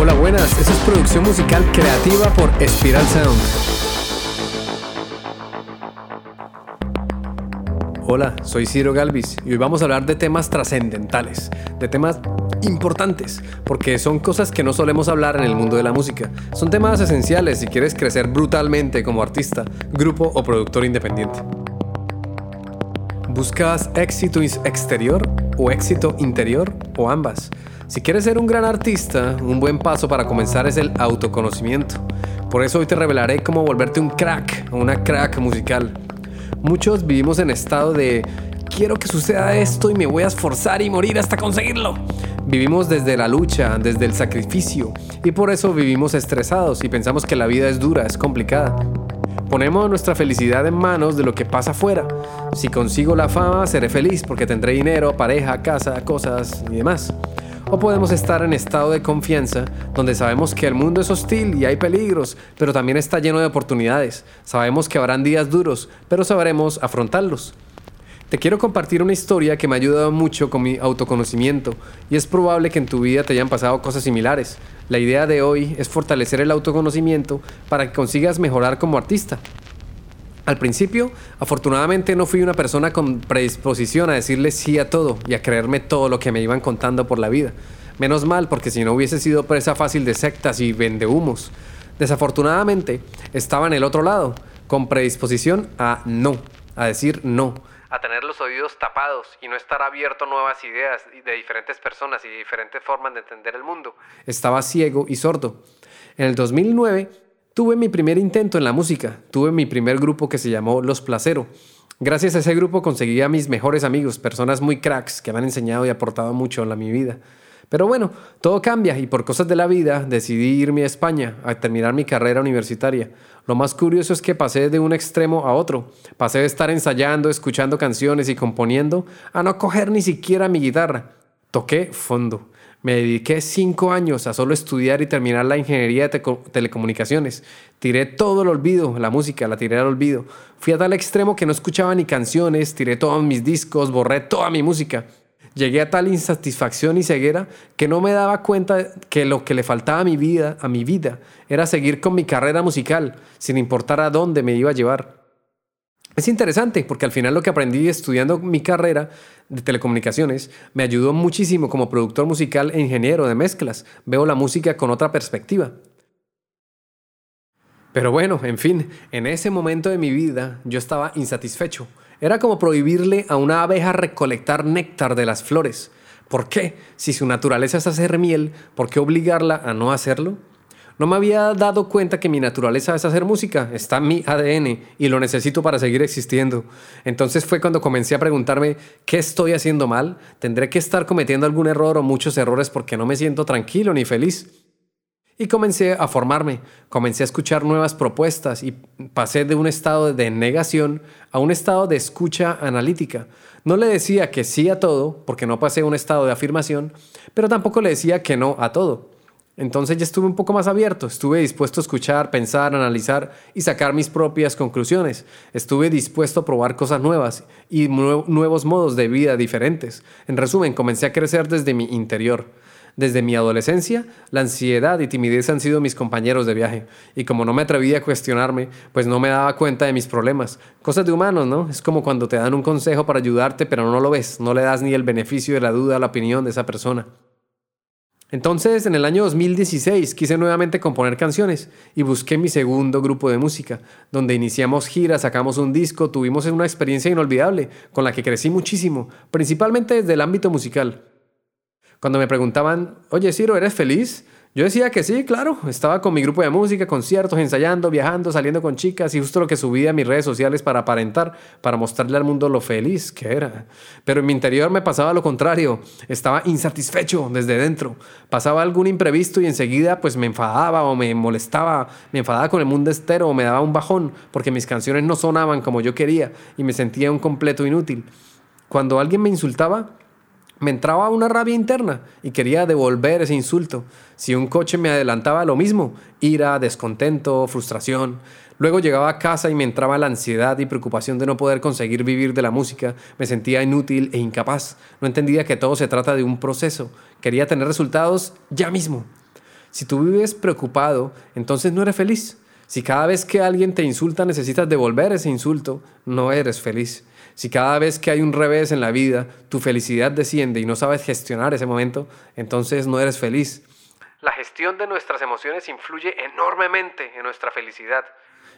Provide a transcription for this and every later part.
Hola, buenas. Esa es producción musical creativa por Spiral Sound. Hola, soy Ciro Galvis y hoy vamos a hablar de temas trascendentales, de temas importantes, porque son cosas que no solemos hablar en el mundo de la música. Son temas esenciales si quieres crecer brutalmente como artista, grupo o productor independiente. ¿Buscas éxito exterior o éxito interior o ambas? Si quieres ser un gran artista, un buen paso para comenzar es el autoconocimiento. Por eso hoy te revelaré cómo volverte un crack una crack musical. Muchos vivimos en estado de quiero que suceda esto y me voy a esforzar y morir hasta conseguirlo. Vivimos desde la lucha, desde el sacrificio y por eso vivimos estresados y pensamos que la vida es dura, es complicada. Ponemos nuestra felicidad en manos de lo que pasa afuera. Si consigo la fama, seré feliz porque tendré dinero, pareja, casa, cosas y demás o podemos estar en estado de confianza donde sabemos que el mundo es hostil y hay peligros, pero también está lleno de oportunidades. Sabemos que habrán días duros, pero sabremos afrontarlos. Te quiero compartir una historia que me ha ayudado mucho con mi autoconocimiento y es probable que en tu vida te hayan pasado cosas similares. La idea de hoy es fortalecer el autoconocimiento para que consigas mejorar como artista. Al principio, afortunadamente no fui una persona con predisposición a decirle sí a todo y a creerme todo lo que me iban contando por la vida. Menos mal, porque si no hubiese sido presa fácil de sectas y vendehumos. Desafortunadamente, estaba en el otro lado, con predisposición a no, a decir no, a tener los oídos tapados y no estar abierto a nuevas ideas de diferentes personas y diferentes formas de entender el mundo. Estaba ciego y sordo. En el 2009 Tuve mi primer intento en la música, tuve mi primer grupo que se llamó Los Placero. Gracias a ese grupo conseguí a mis mejores amigos, personas muy cracks que me han enseñado y aportado mucho en mi vida. Pero bueno, todo cambia y por cosas de la vida decidí irme a España a terminar mi carrera universitaria. Lo más curioso es que pasé de un extremo a otro. Pasé de estar ensayando, escuchando canciones y componiendo a no coger ni siquiera mi guitarra. Toqué fondo. Me dediqué cinco años a solo estudiar y terminar la ingeniería de telecomunicaciones. Tiré todo el olvido, la música la tiré al olvido. Fui a tal extremo que no escuchaba ni canciones, tiré todos mis discos, borré toda mi música. Llegué a tal insatisfacción y ceguera que no me daba cuenta que lo que le faltaba a mi vida, a mi vida, era seguir con mi carrera musical, sin importar a dónde me iba a llevar. Es interesante porque al final lo que aprendí estudiando mi carrera de telecomunicaciones me ayudó muchísimo como productor musical e ingeniero de mezclas. Veo la música con otra perspectiva. Pero bueno, en fin, en ese momento de mi vida yo estaba insatisfecho. Era como prohibirle a una abeja recolectar néctar de las flores. ¿Por qué? Si su naturaleza es hacer miel, ¿por qué obligarla a no hacerlo? No me había dado cuenta que mi naturaleza es hacer música, está en mi ADN y lo necesito para seguir existiendo. Entonces fue cuando comencé a preguntarme, ¿qué estoy haciendo mal? ¿Tendré que estar cometiendo algún error o muchos errores porque no me siento tranquilo ni feliz? Y comencé a formarme, comencé a escuchar nuevas propuestas y pasé de un estado de negación a un estado de escucha analítica. No le decía que sí a todo, porque no pasé a un estado de afirmación, pero tampoco le decía que no a todo. Entonces ya estuve un poco más abierto, estuve dispuesto a escuchar, pensar, analizar y sacar mis propias conclusiones. Estuve dispuesto a probar cosas nuevas y nuevos modos de vida diferentes. En resumen, comencé a crecer desde mi interior. Desde mi adolescencia, la ansiedad y timidez han sido mis compañeros de viaje, y como no me atrevía a cuestionarme, pues no me daba cuenta de mis problemas. Cosas de humanos, ¿no? Es como cuando te dan un consejo para ayudarte, pero no lo ves, no le das ni el beneficio de la duda a la opinión de esa persona. Entonces, en el año 2016 quise nuevamente componer canciones y busqué mi segundo grupo de música, donde iniciamos giras, sacamos un disco, tuvimos una experiencia inolvidable con la que crecí muchísimo, principalmente desde el ámbito musical. Cuando me preguntaban, oye Ciro, ¿eres feliz? Yo decía que sí, claro. Estaba con mi grupo de música, conciertos, ensayando, viajando, saliendo con chicas y justo lo que subía a mis redes sociales para aparentar, para mostrarle al mundo lo feliz que era. Pero en mi interior me pasaba lo contrario. Estaba insatisfecho desde dentro. Pasaba algún imprevisto y enseguida pues me enfadaba o me molestaba, me enfadaba con el mundo estero o me daba un bajón porque mis canciones no sonaban como yo quería y me sentía un completo inútil. Cuando alguien me insultaba, me entraba una rabia interna y quería devolver ese insulto. Si un coche me adelantaba, lo mismo, ira, descontento, frustración. Luego llegaba a casa y me entraba la ansiedad y preocupación de no poder conseguir vivir de la música. Me sentía inútil e incapaz. No entendía que todo se trata de un proceso. Quería tener resultados ya mismo. Si tú vives preocupado, entonces no eres feliz. Si cada vez que alguien te insulta necesitas devolver ese insulto, no eres feliz. Si cada vez que hay un revés en la vida, tu felicidad desciende y no sabes gestionar ese momento, entonces no eres feliz. La gestión de nuestras emociones influye enormemente en nuestra felicidad.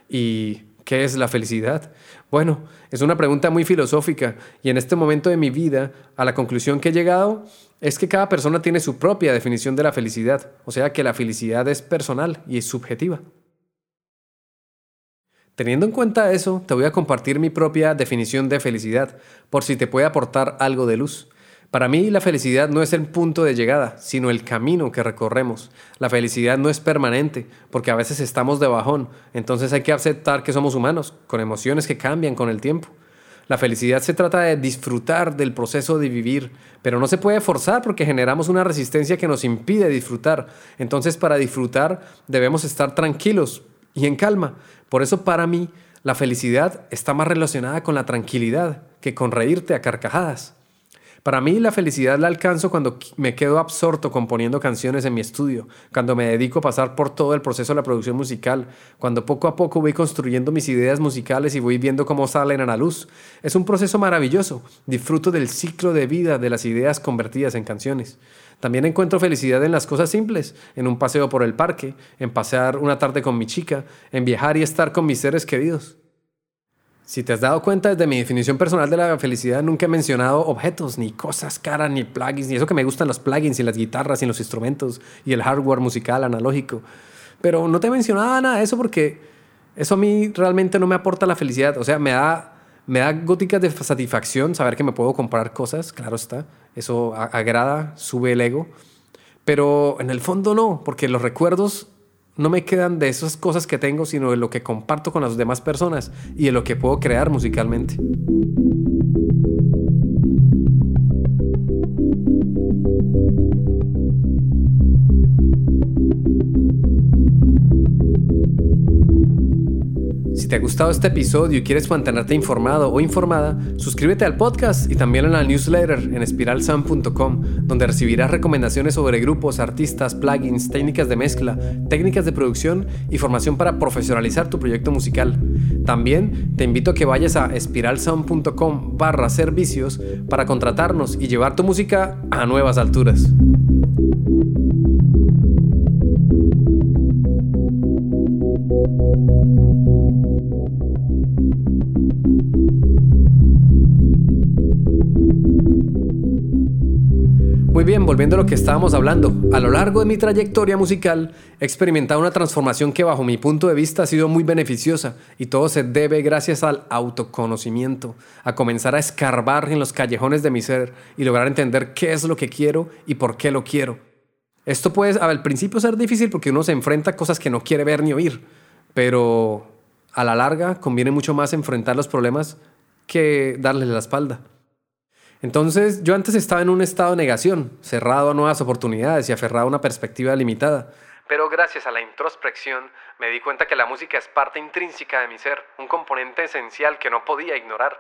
¿Y qué es la felicidad? Bueno, es una pregunta muy filosófica y en este momento de mi vida, a la conclusión que he llegado es que cada persona tiene su propia definición de la felicidad, o sea que la felicidad es personal y es subjetiva. Teniendo en cuenta eso, te voy a compartir mi propia definición de felicidad, por si te puede aportar algo de luz. Para mí la felicidad no es el punto de llegada, sino el camino que recorremos. La felicidad no es permanente, porque a veces estamos de bajón, entonces hay que aceptar que somos humanos, con emociones que cambian con el tiempo. La felicidad se trata de disfrutar del proceso de vivir, pero no se puede forzar porque generamos una resistencia que nos impide disfrutar. Entonces para disfrutar debemos estar tranquilos y en calma. Por eso para mí la felicidad está más relacionada con la tranquilidad que con reírte a carcajadas. Para mí la felicidad la alcanzo cuando me quedo absorto componiendo canciones en mi estudio, cuando me dedico a pasar por todo el proceso de la producción musical, cuando poco a poco voy construyendo mis ideas musicales y voy viendo cómo salen a la luz. Es un proceso maravilloso. Disfruto del ciclo de vida de las ideas convertidas en canciones. También encuentro felicidad en las cosas simples, en un paseo por el parque, en pasear una tarde con mi chica, en viajar y estar con mis seres queridos. Si te has dado cuenta desde mi definición personal de la felicidad, nunca he mencionado objetos, ni cosas caras, ni plugins, ni eso que me gustan los plugins y las guitarras y los instrumentos y el hardware musical analógico. Pero no te he mencionado nada de eso porque eso a mí realmente no me aporta la felicidad. O sea, me da, me da góticas de satisfacción saber que me puedo comprar cosas, claro está. Eso agrada, sube el ego. Pero en el fondo no, porque los recuerdos no me quedan de esas cosas que tengo, sino de lo que comparto con las demás personas y de lo que puedo crear musicalmente. Te ha gustado este episodio y quieres mantenerte informado o informada, suscríbete al podcast y también en la newsletter en espiralsound.com, donde recibirás recomendaciones sobre grupos, artistas, plugins, técnicas de mezcla, técnicas de producción y formación para profesionalizar tu proyecto musical. También te invito a que vayas a espiralsound.com barra servicios para contratarnos y llevar tu música a nuevas alturas. Muy bien, volviendo a lo que estábamos hablando, a lo largo de mi trayectoria musical he experimentado una transformación que bajo mi punto de vista ha sido muy beneficiosa y todo se debe gracias al autoconocimiento, a comenzar a escarbar en los callejones de mi ser y lograr entender qué es lo que quiero y por qué lo quiero. Esto puede al principio ser difícil porque uno se enfrenta a cosas que no quiere ver ni oír, pero a la larga conviene mucho más enfrentar los problemas que darles la espalda. Entonces yo antes estaba en un estado de negación, cerrado a nuevas oportunidades y aferrado a una perspectiva limitada. Pero gracias a la introspección me di cuenta que la música es parte intrínseca de mi ser, un componente esencial que no podía ignorar.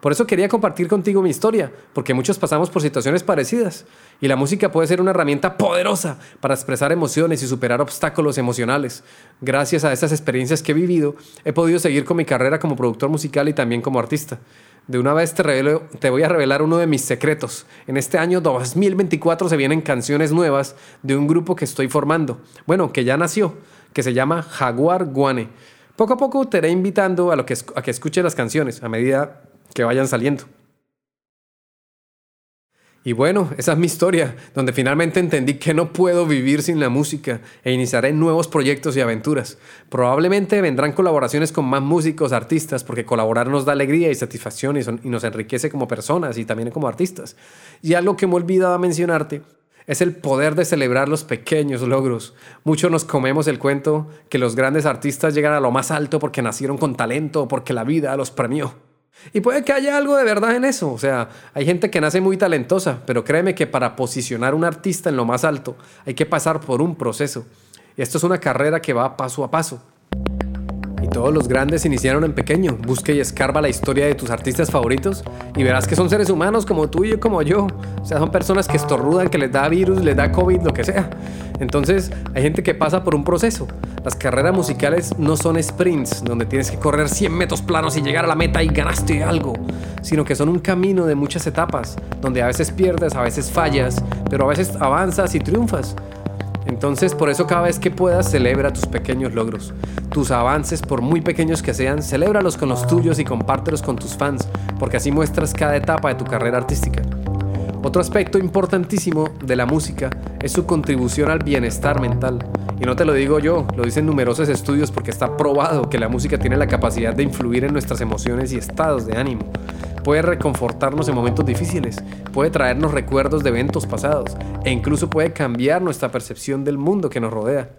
Por eso quería compartir contigo mi historia, porque muchos pasamos por situaciones parecidas, y la música puede ser una herramienta poderosa para expresar emociones y superar obstáculos emocionales. Gracias a estas experiencias que he vivido, he podido seguir con mi carrera como productor musical y también como artista. De una vez te, te voy a revelar uno de mis secretos. En este año 2024 se vienen canciones nuevas de un grupo que estoy formando. Bueno, que ya nació, que se llama Jaguar Guane. Poco a poco te iré invitando a, lo que, a que escuches las canciones a medida que vayan saliendo. Y bueno, esa es mi historia, donde finalmente entendí que no puedo vivir sin la música e iniciaré nuevos proyectos y aventuras. Probablemente vendrán colaboraciones con más músicos, artistas, porque colaborar nos da alegría y satisfacción y, nos enriquece como personas y también como artistas. Y algo que me he olvidado mencionarte es el poder de celebrar los pequeños logros. Muchos nos comemos el cuento que los grandes artistas llegan a lo más alto porque nacieron con talento o porque la vida los premió. Y puede que haya algo de verdad en eso. O sea, hay gente que nace muy talentosa, pero créeme que para posicionar un artista en lo más alto hay que pasar por un proceso. Esto es una carrera que va paso a paso. Y todos los grandes iniciaron en pequeño. Busque y escarba la historia de tus artistas favoritos y verás que son seres humanos como tú y como yo. O sea, son personas que estornudan, que les da virus, les da COVID, lo que sea. Entonces, hay gente que pasa por un proceso. Las carreras musicales no son sprints, donde tienes que correr 100 metros planos y llegar a la meta y ganaste algo, sino que son un camino de muchas etapas, donde a veces pierdes, a veces fallas, pero a veces avanzas y triunfas. Entonces, por eso cada vez que puedas, celebra tus pequeños logros. Tus avances, por muy pequeños que sean, celébralos con los tuyos y compártelos con tus fans, porque así muestras cada etapa de tu carrera artística. Otro aspecto importantísimo de la música es su contribución al bienestar mental. Y no te lo digo yo, lo dicen numerosos estudios porque está probado que la música tiene la capacidad de influir en nuestras emociones y estados de ánimo puede reconfortarnos en momentos difíciles, puede traernos recuerdos de eventos pasados e incluso puede cambiar nuestra percepción del mundo que nos rodea.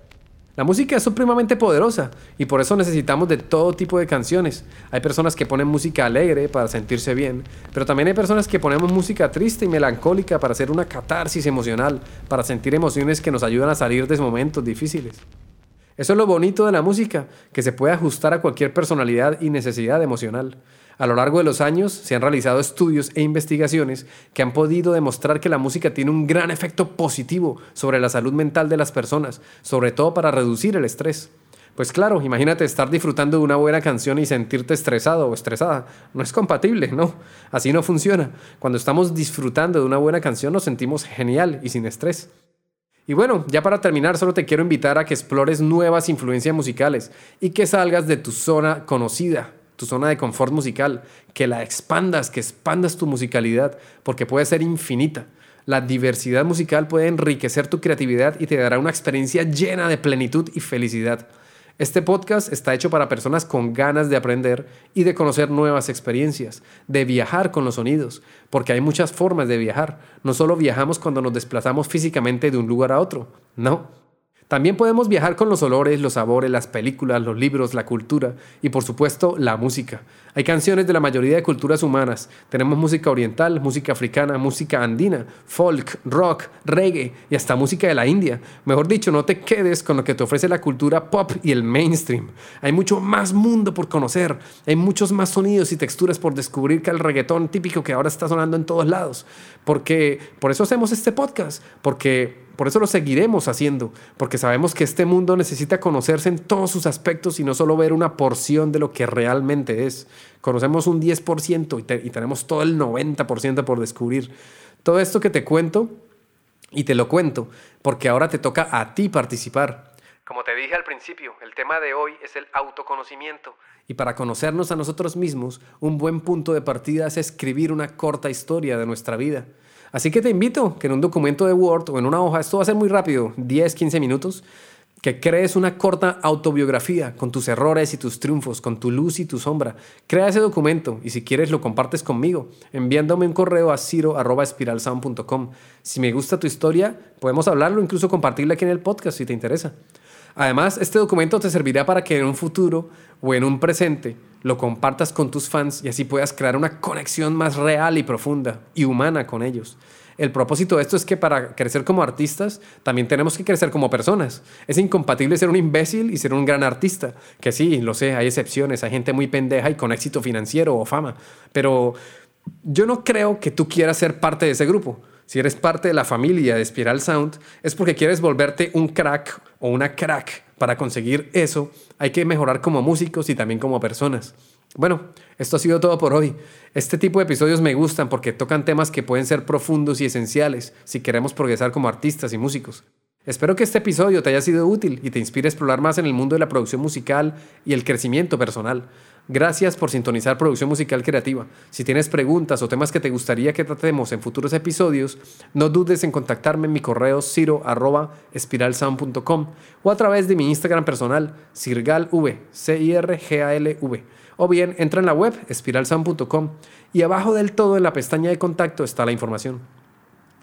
La música es supremamente poderosa y por eso necesitamos de todo tipo de canciones. Hay personas que ponen música alegre para sentirse bien, pero también hay personas que ponemos música triste y melancólica para hacer una catarsis emocional, para sentir emociones que nos ayudan a salir de momentos difíciles. Eso es lo bonito de la música, que se puede ajustar a cualquier personalidad y necesidad emocional. A lo largo de los años se han realizado estudios e investigaciones que han podido demostrar que la música tiene un gran efecto positivo sobre la salud mental de las personas, sobre todo para reducir el estrés. Pues claro, imagínate estar disfrutando de una buena canción y sentirte estresado o estresada. No es compatible, ¿no? Así no funciona. Cuando estamos disfrutando de una buena canción nos sentimos genial y sin estrés. Y bueno, ya para terminar, solo te quiero invitar a que explores nuevas influencias musicales y que salgas de tu zona conocida, tu zona de confort musical, que la expandas, que expandas tu musicalidad, porque puede ser infinita. La diversidad musical puede enriquecer tu creatividad y te dará una experiencia llena de plenitud y felicidad. Este podcast está hecho para personas con ganas de aprender y de conocer nuevas experiencias, de viajar con los sonidos, porque hay muchas formas de viajar. No solo viajamos cuando nos desplazamos físicamente de un lugar a otro, no. También podemos viajar con los olores, los sabores, las películas, los libros, la cultura y por supuesto la música. Hay canciones de la mayoría de culturas humanas. Tenemos música oriental, música africana, música andina, folk, rock, reggae y hasta música de la India. Mejor dicho, no te quedes con lo que te ofrece la cultura pop y el mainstream. Hay mucho más mundo por conocer. Hay muchos más sonidos y texturas por descubrir que el reggaetón típico que ahora está sonando en todos lados. Porque por eso hacemos este podcast, porque por eso lo seguiremos haciendo, porque sabemos que este mundo necesita conocerse en todos sus aspectos y no solo ver una porción de lo que realmente es. Conocemos un 10% y, y tenemos todo el 90% por descubrir. Todo esto que te cuento, y te lo cuento, porque ahora te toca a ti participar. Como te dije al principio, el tema de hoy es el autoconocimiento. Y para conocernos a nosotros mismos, un buen punto de partida es escribir una corta historia de nuestra vida. Así que te invito que en un documento de Word o en una hoja, esto va a ser muy rápido, 10, 15 minutos, que crees una corta autobiografía con tus errores y tus triunfos, con tu luz y tu sombra. Crea ese documento y si quieres lo compartes conmigo, enviándome un correo a ciro.espiralsound.com. Si me gusta tu historia, podemos hablarlo, incluso compartirla aquí en el podcast si te interesa. Además, este documento te servirá para que en un futuro o en un presente lo compartas con tus fans y así puedas crear una conexión más real y profunda y humana con ellos. El propósito de esto es que para crecer como artistas también tenemos que crecer como personas. Es incompatible ser un imbécil y ser un gran artista. Que sí, lo sé, hay excepciones, hay gente muy pendeja y con éxito financiero o fama. Pero yo no creo que tú quieras ser parte de ese grupo. Si eres parte de la familia de Spiral Sound, es porque quieres volverte un crack o una crack. Para conseguir eso, hay que mejorar como músicos y también como personas. Bueno, esto ha sido todo por hoy. Este tipo de episodios me gustan porque tocan temas que pueden ser profundos y esenciales si queremos progresar como artistas y músicos. Espero que este episodio te haya sido útil y te inspire a explorar más en el mundo de la producción musical y el crecimiento personal. Gracias por sintonizar Producción Musical Creativa. Si tienes preguntas o temas que te gustaría que tratemos en futuros episodios, no dudes en contactarme en mi correo ciro.espiralsound.com o a través de mi Instagram personal, cirgalv, c i r g a l v O bien, entra en la web espiralsound.com y abajo del todo en la pestaña de contacto está la información.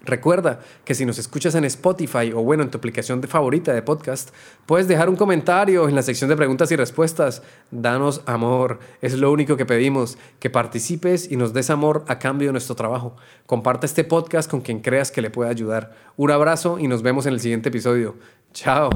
Recuerda que si nos escuchas en Spotify o bueno, en tu aplicación de favorita de podcast, puedes dejar un comentario en la sección de preguntas y respuestas. Danos amor, es lo único que pedimos, que participes y nos des amor a cambio de nuestro trabajo. Comparte este podcast con quien creas que le pueda ayudar. Un abrazo y nos vemos en el siguiente episodio. Chao.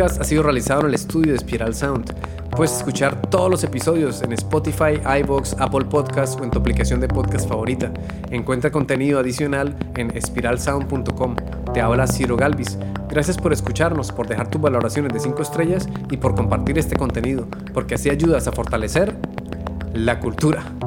Ha sido realizado en el estudio de Spiral Sound. Puedes escuchar todos los episodios en Spotify, iBox, Apple Podcasts o en tu aplicación de podcast favorita. Encuentra contenido adicional en espiralsound.com. Te habla Ciro Galvis. Gracias por escucharnos, por dejar tus valoraciones de 5 estrellas y por compartir este contenido, porque así ayudas a fortalecer la cultura.